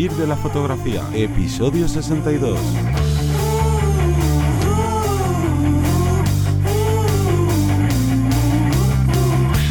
Vivir de la fotografía, episodio 62.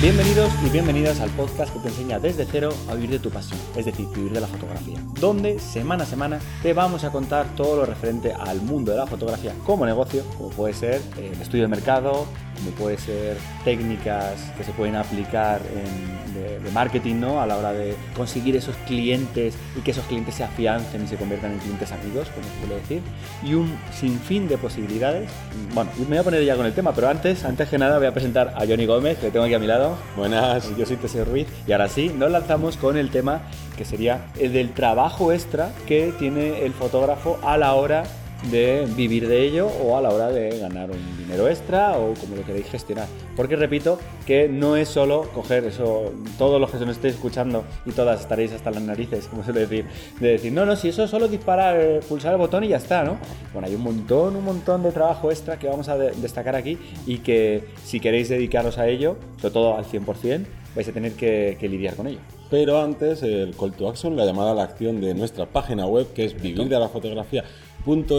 Bienvenidos y bienvenidas al podcast que te enseña desde cero a vivir de tu pasión, es decir, vivir de la fotografía, donde semana a semana te vamos a contar todo lo referente al mundo de la fotografía como negocio, como puede ser eh, el estudio de mercado, como puede ser técnicas que se pueden aplicar de, marketing ¿no? a la hora de conseguir esos clientes y que esos clientes se afiancen y se conviertan en clientes amigos, como se suele decir, y un sinfín de posibilidades. Bueno, me voy a poner ya con el tema, pero antes, antes que nada voy a presentar a Johnny Gómez, que tengo aquí a mi lado. Buenas. Yo soy Teseo Ruiz y ahora sí, nos lanzamos con el tema que sería el del trabajo extra que tiene el fotógrafo a la hora de vivir de ello o a la hora de ganar un dinero extra o como lo queréis gestionar. Porque repito que no es solo coger eso, todos los que se nos estéis escuchando y todas estaréis hasta las narices, como suele decir, de decir, no, no, si eso es solo disparar, eh, pulsar el botón y ya está, ¿no? Bueno, hay un montón, un montón de trabajo extra que vamos a destacar aquí y que si queréis dedicaros a ello, sobre todo al 100%, vais a tener que, que lidiar con ello. Pero antes, el call to action, la llamada a la acción de nuestra página web, que es vivir de la fotografía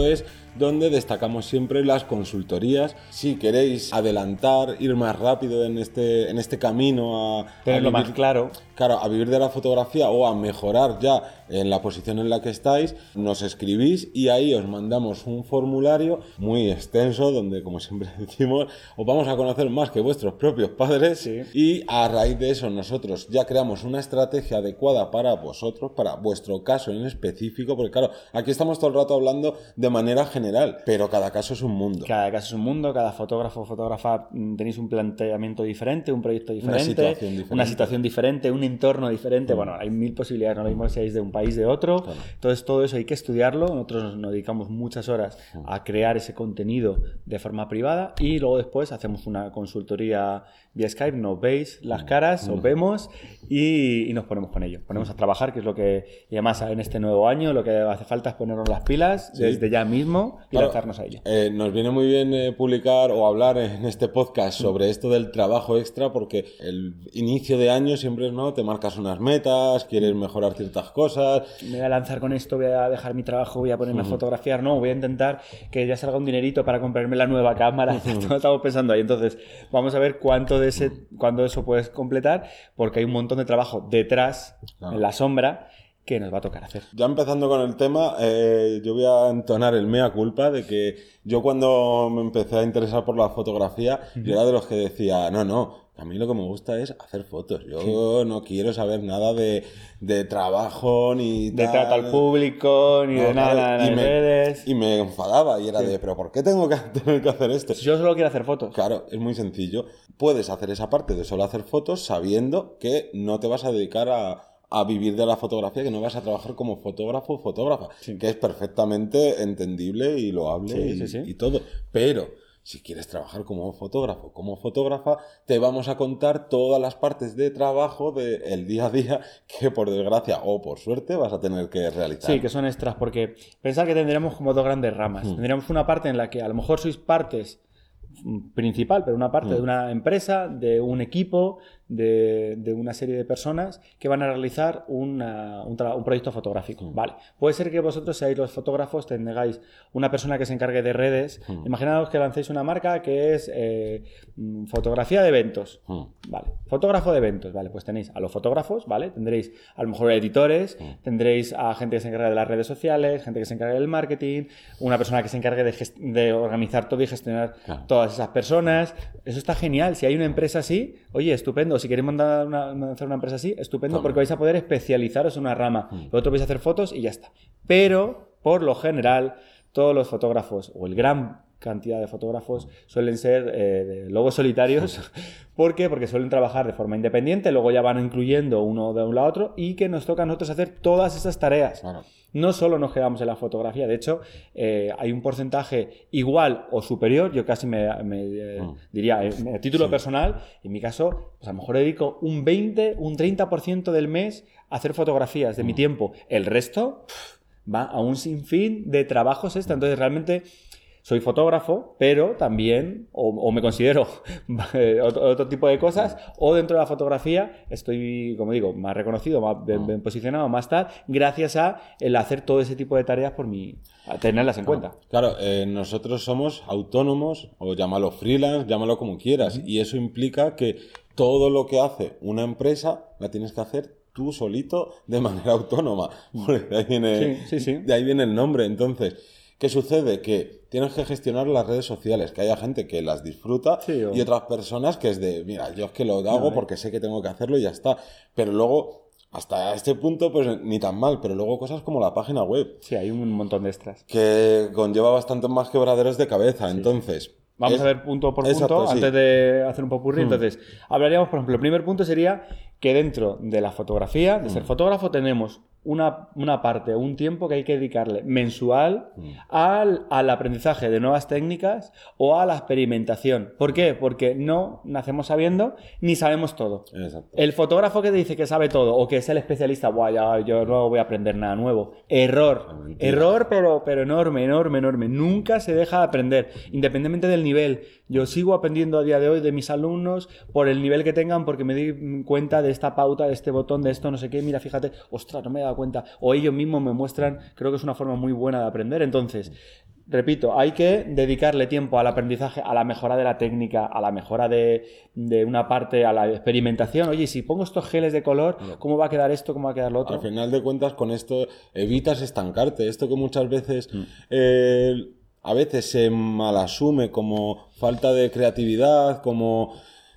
es donde destacamos siempre las consultorías. Si queréis adelantar, ir más rápido en este, en este camino a... Tenerlo más claro. Claro, a vivir de la fotografía o a mejorar ya en la posición en la que estáis, nos escribís y ahí os mandamos un formulario muy extenso donde, como siempre decimos, os vamos a conocer más que vuestros propios padres y a raíz de eso nosotros ya creamos una estrategia adecuada para vosotros, para vuestro caso en específico, porque claro, aquí estamos todo el rato hablando de manera general, pero cada caso es un mundo. Cada caso es un mundo, cada fotógrafo o fotógrafa mm, tenéis un planteamiento diferente, un proyecto diferente, una situación diferente, una situación diferente un entorno diferente. Mm. Bueno, hay mil posibilidades, no lo mismo si seáis de un país de otro. Entonces, todo eso hay que estudiarlo. Nosotros nos dedicamos muchas horas mm. a crear ese contenido de forma privada y luego después hacemos una consultoría vía Skype, nos veis las caras, os vemos y, nos ponemos con ello. Ponemos a trabajar, que es lo que, y además en este nuevo año, lo que hace falta es ponernos las pilas desde ya mismo y lanzarnos a ello. Eh, nos viene muy bien eh, publicar o hablar en este podcast sobre esto del trabajo extra, porque el inicio de año siempre es, ¿no? Te marcas unas metas, quieres mejorar ciertas cosas. Me voy a lanzar con esto, voy a dejar mi trabajo, voy a ponerme a fotografiar, no, voy a intentar que ya salga un dinerito para comprarme la nueva cámara. Estamos pensando ahí. Entonces, vamos a ver cuánto de ese, cuándo eso puedes completar, porque hay un montón de trabajo detrás, en la sombra, que nos va a tocar hacer. Ya empezando con el tema, eh, yo voy a entonar el mea culpa de que yo cuando me empecé a interesar por la fotografía, yo era de los que decía, no, no, a mí lo que me gusta es hacer fotos. Yo no quiero saber nada de, de trabajo ni de trato al público ni de nada y me, redes. Y me enfadaba y era de, pero ¿por qué tengo que tener que hacer esto? Yo solo quiero hacer fotos. Claro, es muy sencillo. Puedes hacer esa parte de solo hacer fotos sabiendo que no te vas a dedicar a, a vivir de la fotografía, que no vas a trabajar como fotógrafo o fotógrafa, que es perfectamente entendible y loable y, y, todo. Pero si quieres trabajar como fotógrafo, como fotógrafa, te vamos a contar todas las partes de trabajo del día a día que por desgracia o por suerte vas a tener que realizar. Sí, que son extras, porque pensar que tendríamos como dos grandes ramas. Hmm. Tendríamos una parte en la que a lo mejor sois partes principal, pero una parte de hmm. una empresa, de un equipo, de, una serie de personas que van a realizar un, proyecto fotográfico. Mm. Vale. Puede ser que vosotros seáis los fotógrafos, tengáis una persona que se encargue de redes. Mm. Imaginaos que lancéis una marca que es eh, mm, fotografía de eventos. Vale. Fotógrafo de eventos. Vale, pues tenéis a los fotógrafos, ¿vale? Tendréis a lo mejor editores, tendréis a gente que se encargue de las redes sociales, gente que se encargue del marketing, una persona que se encargue de, organizar todo y gestionar todas esas personas. Eso está genial. Si hay una empresa así, oye, estupendo si queréis mandar una, hacer una empresa así, estupendo, porque vais a poder especializaros en una rama. Mm. Vosotros vais a hacer fotos y ya está. Pero, por lo general, todos los fotógrafos, o el gran cantidad de fotógrafos suelen ser eh, lobos solitarios. ¿Por qué? Porque suelen trabajar de forma independiente, luego ya van incluyendo uno de un lado a otro y que nos toca a nosotros hacer todas esas tareas. No solo nos quedamos en la fotografía, de hecho, eh, hay un porcentaje igual o superior, yo casi me, eh, mm. diría, a título personal, en mi caso, pues a lo mejor dedico un 20, un 30% del mes a hacer fotografías de mi mm. tiempo. El resto va a un sinfín de trabajos extra. Entonces, realmente soy fotógrafo, pero también, o, me considero otro, tipo de cosas, o dentro de la fotografía estoy, como digo, más reconocido, más bien, posicionado, más tal, gracias a el hacer todo ese tipo de tareas por mi, a tenerlas en cuenta. Claro, eh, nosotros somos autónomos, o llámalo freelance, llámalo como quieras, y eso implica que todo lo que hace una empresa la tienes que hacer tú solito de manera autónoma. De ahí viene, De ahí viene el nombre. Entonces, ¿qué sucede? Que tienes que gestionar las redes sociales, que haya gente que las disfruta y otras personas que es de, mira, yo es que lo hago porque sé que tengo que hacerlo y ya está. Pero luego, hasta este punto, pues ni tan mal, pero luego cosas como la página web. Sí, hay un montón de extras. Que conlleva bastante más quebraderos de cabeza. Entonces, Vamos a ver punto por punto antes de hacer un popurrí. Hmm. Entonces, hablaríamos, por ejemplo, el primer punto sería que dentro de la fotografía, de ser hmm. fotógrafo, tenemos una, una, parte, un tiempo que hay que dedicarle mensual mm. al, al, aprendizaje de nuevas técnicas o a la experimentación. ¿Por qué? Porque no nacemos sabiendo ni sabemos todo. El fotógrafo que te dice que sabe todo o que es el especialista, Buah, yo no voy a aprender nada nuevo. Error. Error, pero, pero enorme, enorme, enorme. Nunca se deja de aprender, independientemente del nivel. Yo sigo aprendiendo a día de hoy de mis alumnos por el nivel que tengan, porque me di cuenta de esta pauta, de este botón, de esto, no sé qué. Mira, fíjate, ostras, no me he dado cuenta. O ellos mismos me muestran, creo que es una forma muy buena de aprender. Entonces, repito, hay que dedicarle tiempo al aprendizaje, a la mejora de la técnica, a la mejora de, de, una parte, a la experimentación. Oye, si pongo estos geles de color, ¿cómo va a quedar esto? ¿Cómo va a quedar lo otro? Al final de cuentas, con esto evitas estancarte. Esto que muchas veces mm. eh, a veces se malasume como falta de creatividad, como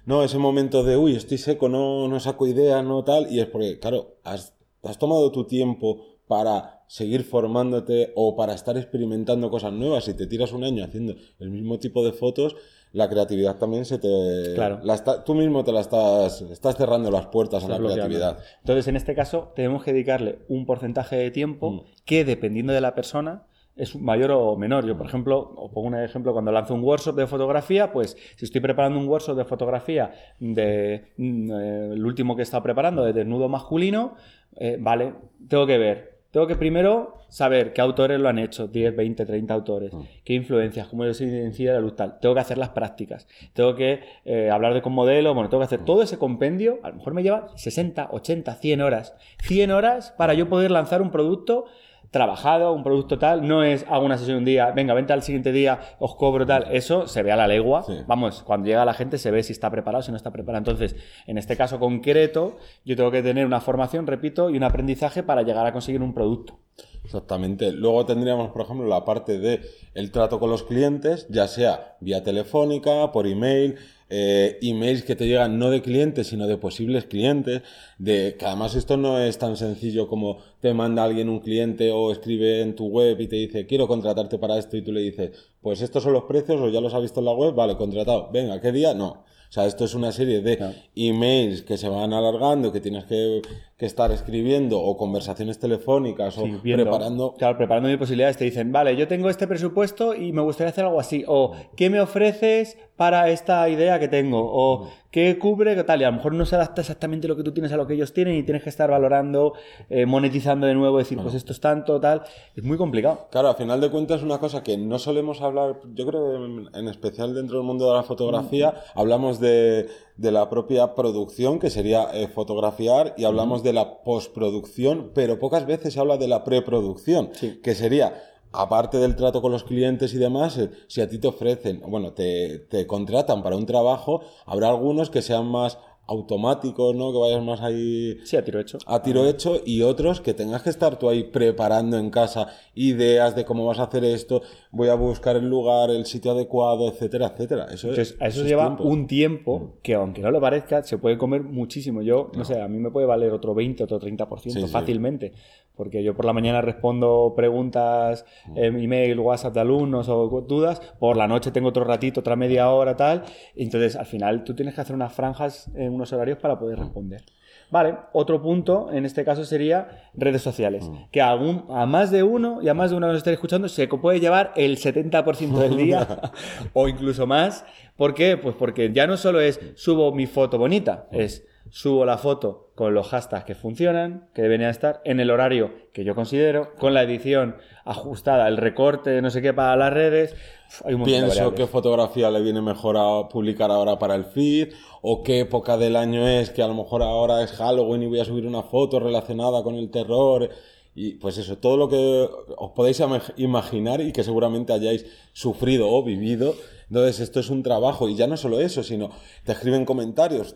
no, ese momento de uy, estoy seco, no, no saco ideas, no tal, y es porque, claro, has, has tomado tu tiempo para seguir formándote o para estar experimentando cosas nuevas. Si te tiras un año haciendo el mismo tipo de fotos, la creatividad también se te... Claro. tú mismo te la estás, estás cerrando las puertas a la creatividad. Entonces, en este caso, tenemos que dedicarle un porcentaje de tiempo mm. que, dependiendo de la persona, es mayor o menor. Yo, por ejemplo, os pongo un ejemplo, cuando lanzo un workshop de fotografía, pues si estoy preparando un workshop de fotografía de mm, eh, el último que he estado preparando, de desnudo masculino, eh, vale, tengo que ver. Tengo que primero saber qué autores lo han hecho, 10, 20, 30 autores, mm. qué influencias, cómo se incide la luz tal. Tengo que hacer las prácticas, tengo que eh, hablar de con modelo, bueno, tengo que hacer mm. todo ese compendio, a lo mejor me lleva 60, 80, 100 horas. 100 horas para yo poder lanzar un producto trabajado, un producto tal, no es hago una sesión un día, venga, vente al siguiente día, os cobro tal, eso se ve a la legua, vamos, cuando llega la gente se ve si está preparado, si no está preparado. Entonces, en este caso concreto, yo tengo que tener una formación, repito, y un aprendizaje para llegar a conseguir un producto. Exactamente. Luego tendríamos, por ejemplo, la parte de el trato con los clientes, ya sea vía telefónica, por email, eh, emails que te llegan no de clientes, sino de posibles clientes, de que además esto no es tan sencillo como te manda alguien un cliente o escribe en tu web y te dice quiero contratarte para esto y tú le dices pues estos son los precios o ya los has visto en la web, vale, contratado, venga, ¿qué día? No. O sea, esto es una serie de emails que se van alargando, que tienes que, estar escribiendo, o conversaciones telefónicas, o preparando. Claro, preparando mis posibilidades. Te dicen, vale, yo tengo este presupuesto y me gustaría hacer algo así. O, ¿qué me ofreces para esta idea que tengo? O, ¿qué cubre? ¿Qué tal? Y a lo mejor no se adapta exactamente lo que tú tienes a lo que ellos tienen y tienes que estar valorando, eh, monetizando de nuevo, decir, pues esto es tanto, tal. Es muy complicado. Claro, al final de cuentas, una cosa que no solemos hablar, yo creo, en, especial dentro del mundo de la fotografía, mm. hablamos de de, la propia producción, que sería eh, fotografiar, y hablamos de la postproducción, pero pocas veces se habla de la preproducción, que sería aparte del trato con los clientes y demás, eh, si a ti te ofrecen, bueno, te, te, contratan para un trabajo, habrá algunos que sean más automáticos, ¿no? Que vayas más ahí... Sí, a tiro hecho. A tiro hecho y otros que tengas que estar tú ahí preparando en casa ideas de cómo vas a hacer esto, voy a buscar el lugar, el sitio adecuado, etcétera, etcétera. Eso, Entonces, a eso, lleva un tiempo mm. que aunque no lo parezca, se puede comer muchísimo. Yo, no, sé, a mí me puede valer otro 20, otro 30% fácilmente, porque yo por la mañana respondo preguntas, mm. email, WhatsApp de alumnos o dudas, por la noche tengo otro ratito, otra media hora, tal. Entonces, al final tú tienes que hacer unas franjas en unos horarios para poder responder. Vale, otro punto en este caso sería redes sociales, que a, a más de uno y a más de uno que nos esté escuchando se puede llevar el 70% del día o incluso más. ¿Por qué? Pues porque ya no solo es subo mi foto bonita, es subo la foto con los hashtags que funcionan, que deberían estar, en el horario que yo considero, con la edición ajustada, el recorte, no sé qué, para las redes. Hay un montón de Pienso qué fotografía le viene mejor a publicar ahora para el feed, o qué época del año es, que a lo mejor ahora es Halloween y voy a subir una foto relacionada con el terror. Y pues eso, todo lo que os podéis imaginar y que seguramente hayáis sufrido o vivido. Entonces, esto es un trabajo. Y ya no solo eso, sino te escriben comentarios.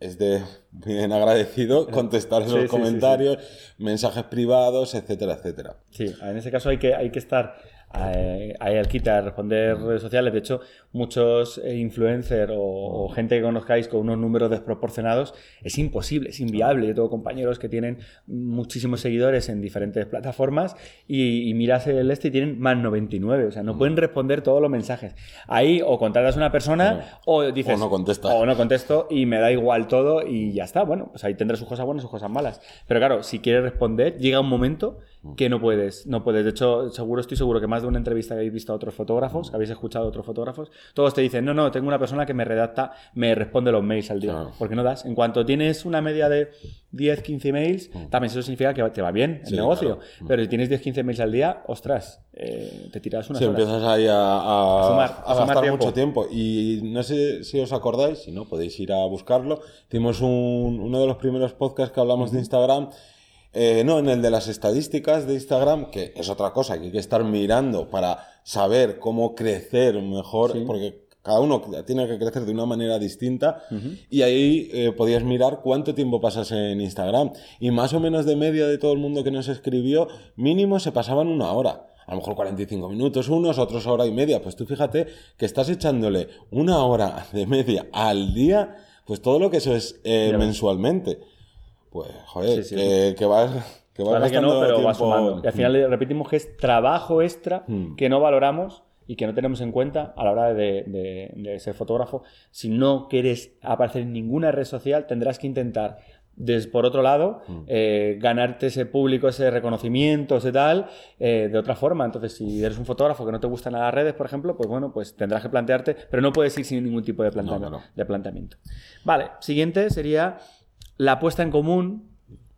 Es de bien agradecido contestar esos Sí, sí, sí, sí. comentarios, mensajes privados, etcétera, etcétera. Sí, en ese caso hay que, hay que estar ahí al quita a responder redes sociales. De hecho, muchos eh, influencers o, o gente que conozcáis con unos números desproporcionados es imposible, es inviable. Yo tengo compañeros que tienen muchísimos seguidores en diferentes plataformas y, y miras el este y tienen más 99. O sea, no pueden responder todos los mensajes. Ahí o contratas a una persona o dices... O no contestas. O no contesto y me da igual todo y ya está. Bueno, pues ahí tendrá sus cosas buenas y sus cosas malas. Pero claro, si quieres responder, llega un momento que no puedes. No puedes. De hecho, seguro, estoy seguro que más de una entrevista que habéis visto a otros fotógrafos, que habéis escuchado a otros fotógrafos, todos te dicen, no, no, tengo una persona que me redacta, me responde los mails al día. Claro. Porque no das. En cuanto tienes una media de 10, 15 mails, también eso significa que te va bien el Sí, negocio. claro. Pero si tienes 10, 15 mails al día, ostras, eh, te tiras unas Sí, horas. empiezas ahí a, a- A sumar- a sumar gastar tiempo. mucho tiempo. Y no sé si os acordáis, si no, podéis ir a buscarlo. Hicimos un- uno de los primeros podcasts que hablamos de Instagram. Eh, no, en el de las estadísticas de Instagram, que es otra cosa que hay que estar mirando para saber cómo crecer mejor, Sí. porque cada uno tiene que crecer de una manera distinta. Y ahí eh, podías mirar cuánto tiempo pasas en Instagram. Y más o menos de media de todo el mundo que nos escribió, mínimo se pasaban una hora. A lo mejor 45 minutos unos, otros hora y media. Pues tú fíjate que estás echándole una hora de media al día, pues todo lo que eso es eh, mensualmente. Pues, joder, Sí, sí. que, que vas, que vas que no, pero sumando. Y al final repetimos que es trabajo extra Mm. que no valoramos y que no tenemos en cuenta a la hora de, de- de ser fotógrafo. Si no quieres aparecer en ninguna red social, tendrás que intentar, des- por otro lado, Mm. eh, ganarte ese público, ese reconocimiento, ese tal, eh, de otra forma. Entonces, si eres un fotógrafo que no te gustan las redes, por ejemplo, pues bueno, pues tendrás que plantearte, pero no puedes ir sin ningún tipo de planteamiento. de planteamiento. Vale, siguiente sería la puesta en común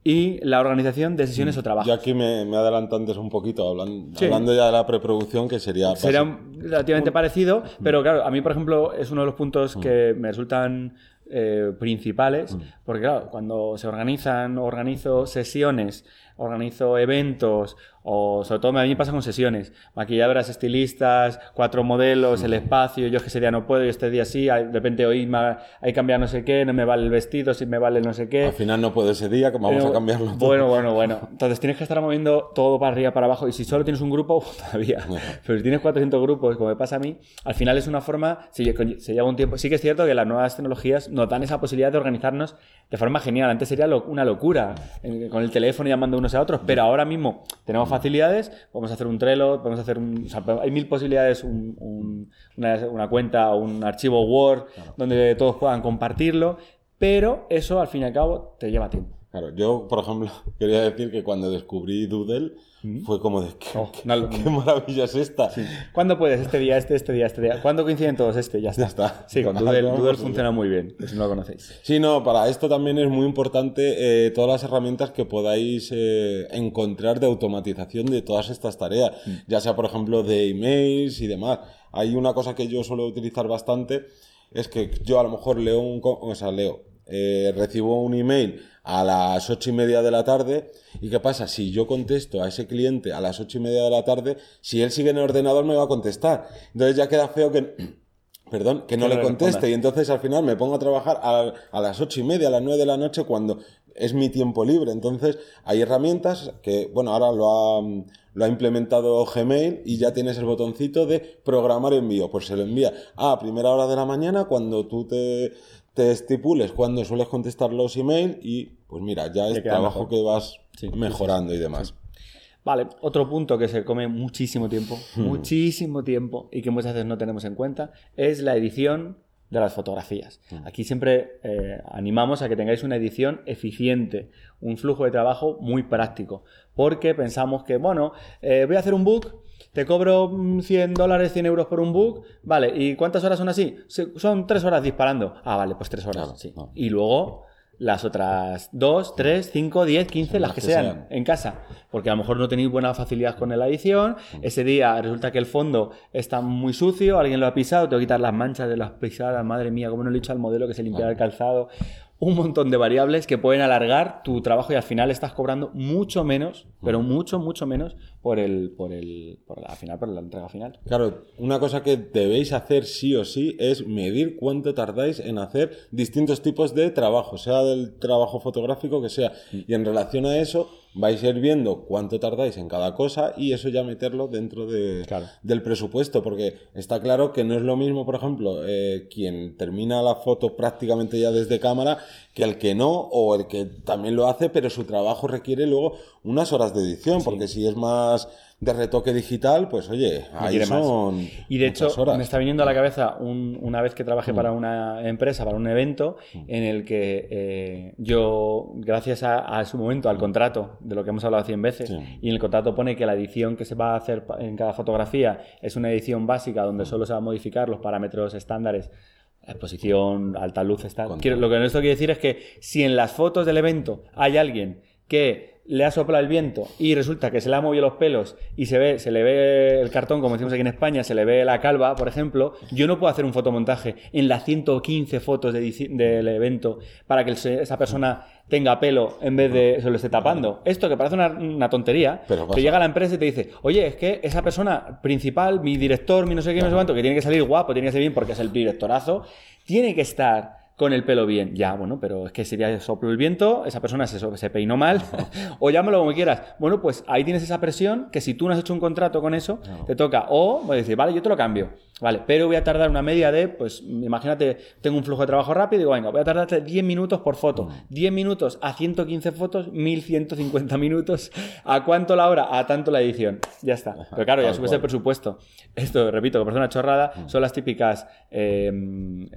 y la organización de sesiones o trabajos. Yo aquí me, me adelanto antes un poquito, hablando, Sí. hablando ya de la preproducción, que sería... Sería relativamente parecido, pero claro, a mí, por ejemplo, es uno de los puntos que me resultan eh, principales, porque claro, cuando se organizan, organizo sesiones, organizo eventos, o sobre todo a mí me pasa con sesiones, maquilladoras, estilistas, cuatro modelos, el espacio, yo es que ese día no puedo, yo este día sí, de repente hoy me ha- hay que cambiar no sé qué, no me vale el vestido, si me vale no sé qué. Al final no puede ese día, que vamos Pero, a cambiarlo todo. Bueno, bueno, bueno. Entonces tienes que estar moviendo todo para arriba, para abajo. Y si solo tienes un grupo, todavía. Pero si tienes 400 grupos, como me pasa a mí, al final es una forma, lle- se lleva un tiempo. Sí que es cierto que las nuevas tecnologías nos dan esa posibilidad de organizarnos de forma genial. Antes sería lo- una locura, con el teléfono llamando unos a otros. Pero ahora mismo tenemos facilidades. Podemos hacer un Trello, podemos hacer un. o sea, hay mil posibilidades, un- un- una, una cuenta o un archivo Word donde todos puedan compartirlo. Pero eso, al fin y al cabo, te lleva tiempo. Claro, yo, por ejemplo, quería decir que cuando descubrí Doodle, fue como de, ¿qué, Oh, qué- una- qué maravilla es esta? ¿Cuándo puedes? Este día, este, este día, este día. ¿Cuándo coinciden todos? Este, ya está. Ya está. Sí, con Doodle, funciona muy bien, si no lo conocéis. Sí, no, para esto también es muy importante eh, todas las herramientas que podáis eh, encontrar de automatización de todas estas tareas, ya sea por ejemplo de emails y demás. Hay una cosa que yo suelo utilizar bastante, es que yo a lo mejor leo un, o sea, leo, eh, recibo un email a las ocho y media de la tarde y qué pasa si yo contesto a ese cliente a las ocho y media de la tarde, si él sigue en el ordenador me va a contestar. Entonces ya queda feo que Perdón, que no le conteste y entonces al final me pongo a trabajar a, a las ocho y media, a las nueve de la noche cuando es mi tiempo libre. Entonces hay herramientas que, bueno, ahora lo ha, lo ha implementado Gmail y ya tienes el botoncito de programar envío. Pues se lo envía a primera hora de la mañana cuando tú te, te estipules cuando sueles contestar los emails y pues mira, ya es trabajo mejor. que vas Sí, sí, mejorando y demás. Vale, otro punto que se come muchísimo tiempo, muchísimo tiempo y que muchas veces no tenemos en cuenta es la edición de las fotografías. Aquí siempre eh, animamos a que tengáis una edición eficiente, un flujo de trabajo muy práctico, porque pensamos que, bueno, eh, voy a hacer un book, te cobro mm, 100 dólares, 100 euros por un book, vale, ¿y cuántas horas son así? Son tres horas disparando. Ah, vale, pues tres horas, Claro, sí. no. Y luego las otras 2, 3, 5, 10, 15, las las que que sean, sean. en casa. Porque a lo mejor no tenéis buena facilidad con la edición. Ese día resulta que el fondo está muy sucio, alguien lo ha pisado, tengo que quitar las manchas de las pisadas. Madre mía, cómo no le he dicho al modelo que se limpiara el calzado. Un montón de variables que pueden alargar tu trabajo y al final estás cobrando mucho menos, pero mucho, mucho menos por el, por el, por la, al final, por la entrega final. Claro, una cosa que debéis hacer sí o sí es medir cuánto tardáis en hacer distintos tipos de trabajo, sea del trabajo fotográfico que sea. Y en relación a eso, vais a ir viendo cuánto tardáis en cada cosa y eso ya meterlo dentro de, Claro. del presupuesto, porque está claro que no es lo mismo, por ejemplo, eh, quien termina la foto prácticamente ya desde cámara que el que no o el que también lo hace, pero su trabajo requiere luego unas horas de edición, porque si es más de retoque digital, pues oye, ahí más. son Y de hecho, horas. me está viniendo a la cabeza un- una vez que trabajé Mm. para una empresa, para un evento, en el que eh, yo, gracias a, a su momento, al contrato, de lo que hemos hablado 100 veces, Sí. y en el contrato pone que la edición que se va a hacer en cada fotografía es una edición básica Mm. donde solo se va a modificar los parámetros estándares. Exposición, alta luz, está. Quiero- lo que esto quiere decir es que si en las fotos del evento hay alguien que le ha soplado el viento y resulta que se le ha movido los pelos y se ve, se le ve el cartón, como decimos aquí en España, se le ve la calva, por ejemplo, yo no puedo hacer un fotomontaje en las 115 fotos de del evento para que esa persona tenga pelo en vez de se lo esté tapando. Esto que parece una, una tontería, Pero que llega a la empresa y te dice, oye, es que esa persona principal, mi director, mi no sé qué, no sé cuánto, que tiene que salir guapo, tiene que salir bien porque es el directorazo, tiene que estar con el pelo bien. Ya, bueno, pero es que sería soplo el viento, esa persona se, se peinó mal, o llámalo como quieras. Bueno, pues ahí tienes esa presión que si tú no has hecho un contrato con eso, te toca, o voy a decir, vale, yo te lo cambio, vale, pero voy a tardar una media de, pues imagínate, tengo un flujo de trabajo rápido y digo, venga, voy a tardarte 10 minutos por foto. 10 minutos a 115 fotos, 1150 minutos. ¿A cuánto la hora? A tanto la edición. Ya está. Pero claro, ya subes el presupuesto. Esto, repito, que parece una chorrada, son las típicas eh,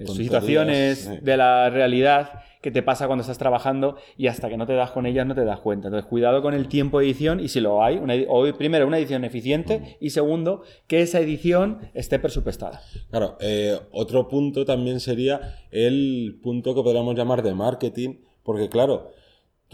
situaciones sí. de la realidad que te pasa cuando estás trabajando y hasta que no te das con ellas no te das cuenta. Entonces, cuidado con el tiempo de edición y si lo hay, una primero, una edición eficiente y segundo, que esa edición esté presupuestada. Claro, eh, otro punto también sería el punto que podríamos llamar de marketing, porque claro,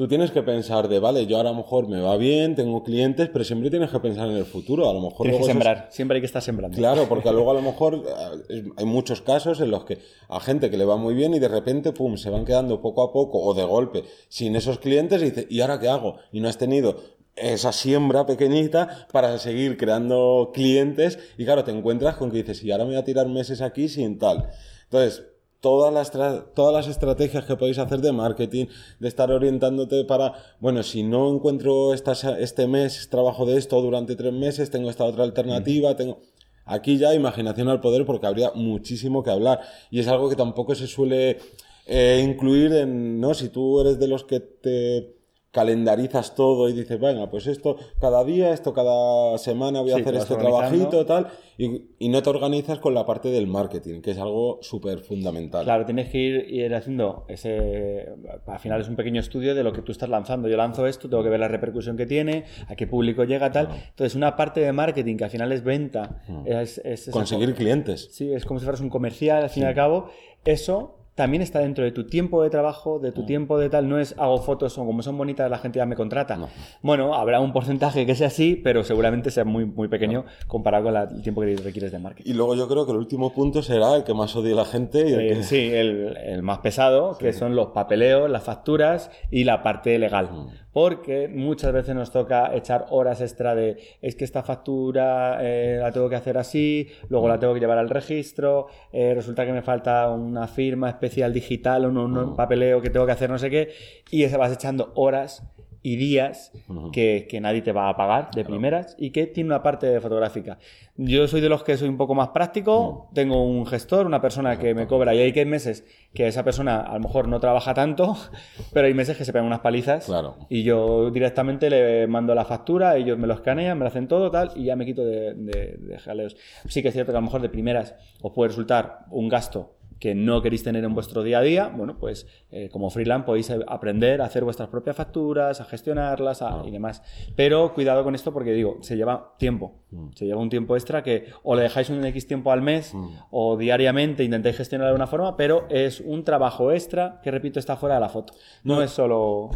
tú tienes que pensar de, vale, yo ahora a lo mejor me va bien, tengo clientes, pero siempre tienes que pensar en el futuro. A lo mejor Tienes que sembrar, siempre hay que estar sembrando. Claro, porque luego a lo mejor eh, hay muchos casos en los que a gente que le va muy bien y de repente, pum, se van quedando poco a poco o de golpe sin esos clientes y dice, ¿y ahora qué hago? Y no has tenido esa siembra pequeñita para seguir creando clientes y claro, te encuentras con que dices, y ahora me voy a tirar meses aquí sin tal. Entonces, todas las, todas las estrategias que podéis hacer de marketing, de estar orientándote para, bueno, si no encuentro esta, este mes trabajo de esto durante tres meses, tengo esta otra alternativa, tengo... Aquí ya imaginación al poder porque habría muchísimo que hablar y es algo que tampoco se suele eh, incluir en, ¿no? Si tú eres de los que te calendarizas todo y dices, venga, pues esto cada día, esto cada semana voy a Sí, hacer este trabajito, tal, y, y no te organizas con la parte del marketing, que es algo súper fundamental. Claro, tienes que ir, ir haciendo ese. Al final es un pequeño estudio de lo que tú estás lanzando. Yo lanzo esto, tengo que ver la repercusión que tiene, a qué público llega, tal. Entonces, una parte de marketing que al final es venta, es, es esa Conseguir clientes. Sí, es como si fueras un comercial, al fin y al cabo. Eso también está dentro de tu tiempo de trabajo, de tu tiempo de tal. No es hago fotos o como son bonitas la gente ya me contrata. No. Bueno, habrá un porcentaje que sea así, pero seguramente sea muy, muy pequeño comparado con la- el tiempo que requieres de marketing. Y luego yo creo que el último punto será el que más odie la gente y el Eh, que- sí, el, el más pesado, que son los papeleos, las facturas y la parte legal. Porque muchas veces nos toca echar horas extra de es que esta factura eh, la tengo que hacer así, luego la tengo que llevar al registro, eh, resulta que me falta una firma especial digital, un, un papeleo que tengo que hacer no sé qué, y se vas echando horas y días que, que nadie te va a pagar de primeras y que tiene una parte fotográfica. Yo soy de los que soy un poco más práctico, tengo un gestor, una persona que me cobra y hay que meses que esa persona a lo mejor no trabaja tanto, pero hay meses que se pegan unas palizas Claro. y yo directamente le mando la factura, ellos me lo escanean, me lo hacen todo tal y ya me quito de, de- de jaleos. Sí que es cierto que a lo mejor de primeras os puede resultar un gasto que no queréis tener en vuestro día a día, bueno, pues eh, como freelance podéis aprender a hacer vuestras propias facturas, a gestionarlas Ah. y demás. Pero cuidado con esto porque digo, se lleva tiempo, Mm. se lleva un tiempo extra que o le dejáis un X tiempo al mes o diariamente intentáis gestionarlo de una forma, pero es un trabajo extra que, repito, está fuera de la foto. No, No. es solo...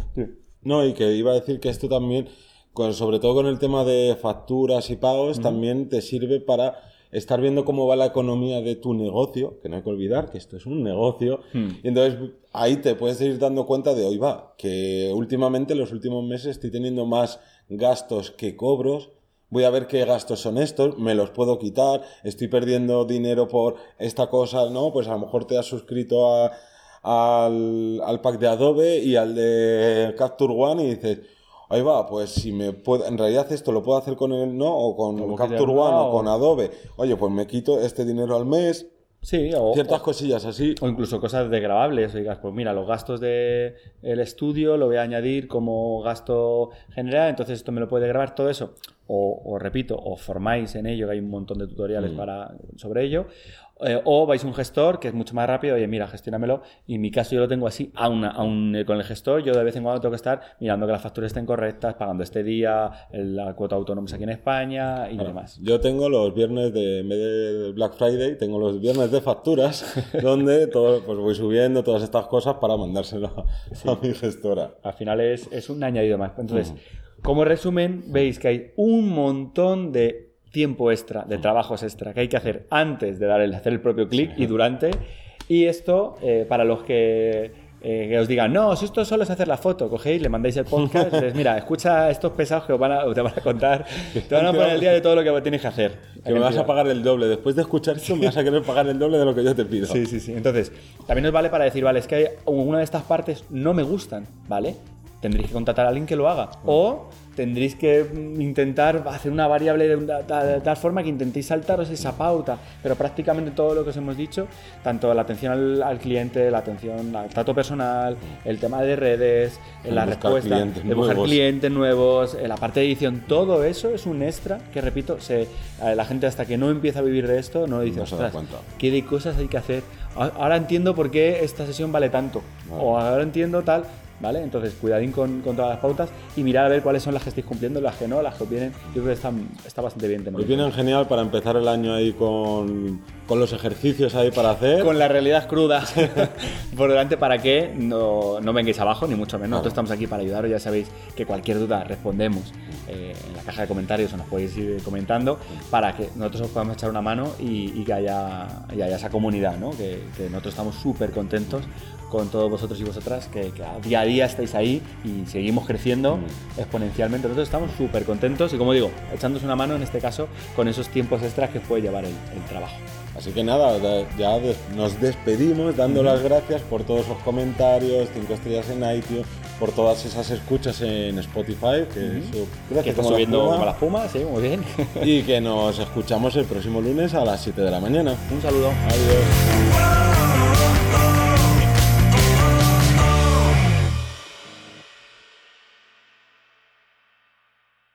No, y que iba a decir que esto también, con- sobre todo con el tema de facturas y pagos, también te sirve para estar viendo cómo va la economía de tu negocio, que no hay que olvidar que esto es un negocio, y entonces ahí te puedes ir dando cuenta de, hoy va, que últimamente, los últimos meses, estoy teniendo más gastos que cobros, voy a ver qué gastos son estos, me los puedo quitar, estoy perdiendo dinero por esta cosa, ¿no? Pues a lo mejor te has suscrito a, al, al pack de Adobe y al de Capture One y dices, ahí va, pues si me puedo, en realidad esto lo puedo hacer con el no, o con Como Capture One o con o- Adobe, oye, pues me quito este dinero al mes, Sí, o, ciertas o- cosillas así. o incluso cosas degradables. O digas, pues mira, los gastos del el estudio lo voy a añadir como gasto general, entonces esto me lo puede grabar todo eso. O, o repito, os formáis en ello, que hay un montón de tutoriales para, sobre ello. Eh, o vais a un gestor que es mucho más rápido, oye, mira, gestiónamelo. Y en mi caso yo lo tengo así, aún, aún eh, con el gestor, yo de vez en cuando tengo que estar mirando que las facturas estén correctas, pagando este día, el- la cuota autónoma aquí en España y demás. Yo tengo los viernes de, en vez de Black Friday, tengo los viernes de facturas, donde todo, pues voy subiendo todas estas cosas para mandárselo a, a mi gestora. Al final es, es un añadido más. Entonces, como resumen, veis que hay un montón de tiempo extra, de trabajos extra que hay que hacer antes de dar el, hacer el propio clic y durante. Y esto, eh, para los que, eh, que os digan, no, si esto solo es hacer la foto, cogéis, le mandáis el podcast, dices, mira, escucha a estos pesados que os van a, te van a contar, te van a poner el día de todo lo que tienes que hacer. Que me vas a pagar el doble. Después de escuchar esto, me vas a querer pagar el doble de lo que yo te pido. Sí, sí, sí. Entonces, también nos vale para decir, vale, es que una de estas partes no me gustan, ¿vale? Tendréis que contratar a alguien que lo haga. O tendréis que intentar hacer una variable de, una- ta- de tal forma que intentéis saltaros esa pauta. Pero prácticamente todo lo que os hemos dicho, tanto la atención al, al cliente, la atención al trato personal, el tema de redes, El la respuesta, clientes el buscar nuevos. clientes nuevos, eh, la parte de edición, todo eso es un extra que, repito, se, eh, la gente hasta que no empieza a vivir de esto no dice, No "Ostras, cuenta". qué de cosas hay que hacer. Ahora entiendo por qué esta sesión vale tanto. O ahora entiendo tal. ¿Vale? Entonces, cuidadín con, con todas las pautas y mirar a ver cuáles son las que estáis cumpliendo, las que no, las que vienen. Yo creo que están, está bastante bien. tenerlo. Hoy vienen genial para empezar el año ahí con, con los ejercicios ahí para hacer. Con la realidad cruda por delante para que no, no vengáis abajo, ni mucho menos. Nosotros estamos aquí para ayudaros. Ya sabéis que cualquier duda respondemos eh, en la caja de comentarios o nos podéis ir comentando para que nosotros os podamos echar una mano y, y que haya, y haya esa comunidad, ¿no? que, que nosotros estamos súper contentos con todos vosotros y vosotras que, que día a día estáis ahí y seguimos creciendo exponencialmente. Nosotros estamos súper contentos y como digo, echándoos una mano en este caso con esos tiempos extras que puede llevar el, el trabajo. Así que nada, da- ya nos despedimos dando las gracias por todos los comentarios, cinco estrellas en iTunes, por todas esas escuchas en Spotify, que eso que crece está como subiendo como la espuma, sí, muy bien. y que nos escuchamos el próximo lunes a las 7 de la mañana. Un saludo. Adiós.